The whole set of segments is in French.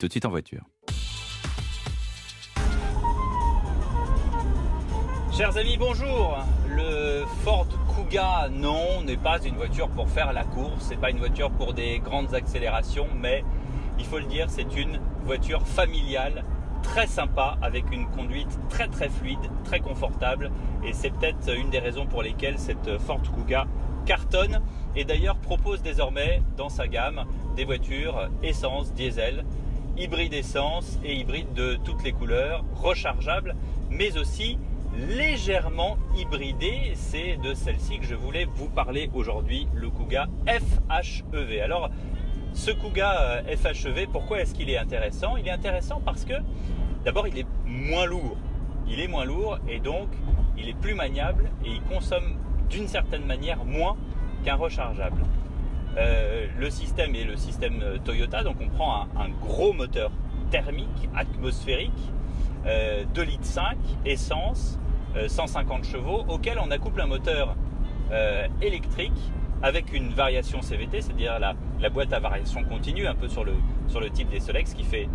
Tout de suite en voiture. Chers amis, bonjour. Le Ford Kuga, non, n'est pas une voiture pour faire la course, c'est pas une voiture pour des grandes accélérations, mais il faut le dire, c'est une voiture familiale très sympa avec une conduite très très fluide, très confortable et c'est peut-être une des raisons pour lesquelles cette Ford Kuga cartonne et d'ailleurs propose désormais dans sa gamme des voitures essence, diesel, hybride essence et hybride de toutes les couleurs, rechargeables mais aussi légèrement hybridé. C'est de celle-ci que je voulais vous parler aujourd'hui, le Kuga FHEV. Alors, ce Kuga euh, FHEV, pourquoi est-ce qu'il est intéressant? Il est intéressant parce que, d'abord, il est moins lourd. Il est moins lourd et donc, il est plus maniable et il consomme d'une certaine manière moins qu'un rechargeable. Euh, le système est le système Toyota, donc on prend un, gros moteur thermique atmosphérique, 2 euh, litres 5, essence, 150 chevaux, auquel on accouple un moteur électrique avec une variation CVT, c'est-à-dire la, la, boîte à variation continue, un peu sur le, sur le type des Solex qui fait.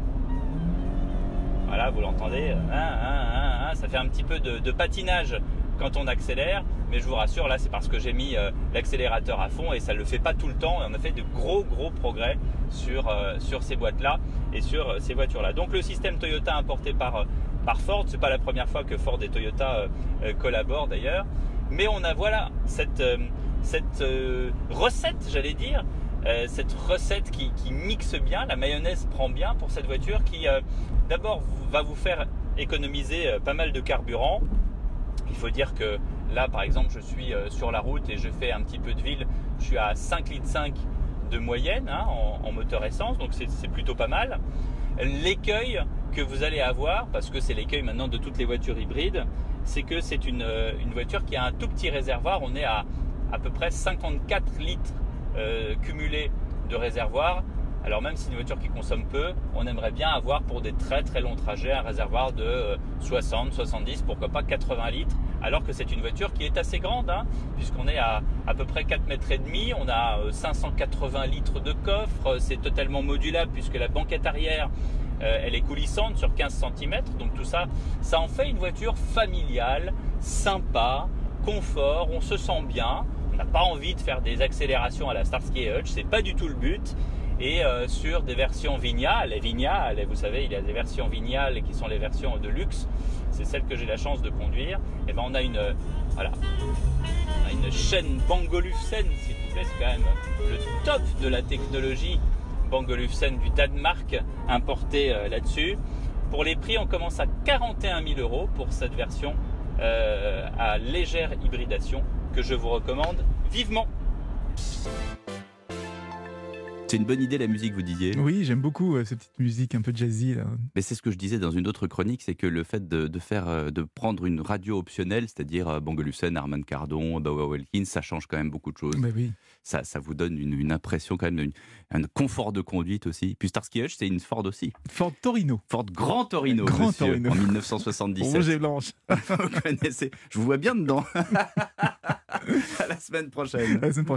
Voilà, vous l'entendez, hein, hein, hein, ça fait un petit peu de, patinage quand on accélère, mais je vous rassure, là c'est parce que j'ai mis euh, l'accélérateur à fond et ça ne le fait pas tout le temps. Et on a fait de gros gros progrès sur, euh, sur ces boîtes-là et sur euh, ces voitures-là. Donc le système Toyota importé par, par Ford, c'est pas la première fois que Ford et Toyota collaborent d'ailleurs, mais on a voilà cette cette recette, j'allais dire, cette recette qui, mixe bien, la mayonnaise prend bien pour cette voiture qui d'abord va vous faire économiser pas mal de carburant. Il faut dire que là par exemple je suis sur la route et je fais un petit peu de ville, je suis à 5 litres 5 de moyenne hein, en, moteur essence, donc c'est plutôt pas mal. L'écueil que vous allez avoir, parce que c'est l'écueil maintenant de toutes les voitures hybrides, c'est que c'est une, une voiture qui a un tout petit réservoir, on est à à peu près 54 litres euh, cumulés de réservoir. Alors même si c'est une voiture qui consomme peu, on aimerait bien avoir pour des très très longs trajets un réservoir de 60, euh, 70, pourquoi pas 80 litres, alors que c'est une voiture qui est assez grande, hein, puisqu'on est à à peu près 4 mètres et demi, on a 580 euh, litres de coffre, c'est totalement modulable puisque la banquette arrière elle est coulissante sur 15 cm, donc tout ça, ça en fait une voiture familiale, sympa, confort, on se sent bien. On n'a pas envie de faire des accélérations à la Starsky Hutch, c'est pas du tout le but. Et euh, sur des versions Vignales, les Vignales, vous savez, il y a des versions Vignales qui sont les versions de luxe, c'est celles que j'ai la chance de conduire. Et ben on a une, voilà, une chaîne Bangolufsen, s'il vous plaît, c'est quand même le top de la technologie Bangolufsen du Danemark importé euh, là-dessus. Pour les prix, on commence à 41 000 euros pour cette version euh, à légère hybridation que je vous recommande vivement. C'est une bonne idée la musique, vous disiez Oui, j'aime beaucoup euh, cette petite musique un peu jazzy. Là. Mais c'est ce que je disais dans une autre chronique, c'est que le fait de, faire, euh, de prendre une radio optionnelle, c'est-à-dire euh, Armand Cardon, Bauer Wilkins, ça change quand même beaucoup de choses. Mais oui. Ça, ça vous donne une, impression quand même, un confort de conduite aussi. Puis Starsky Hutch, c'est une Ford aussi. Ford Torino. Ford Grand Torino, Grand Torino. en 1977. Rouge et blanche. vous connaissez. Je vous vois bien dedans. à la semaine prochaine. À la semaine prochaine.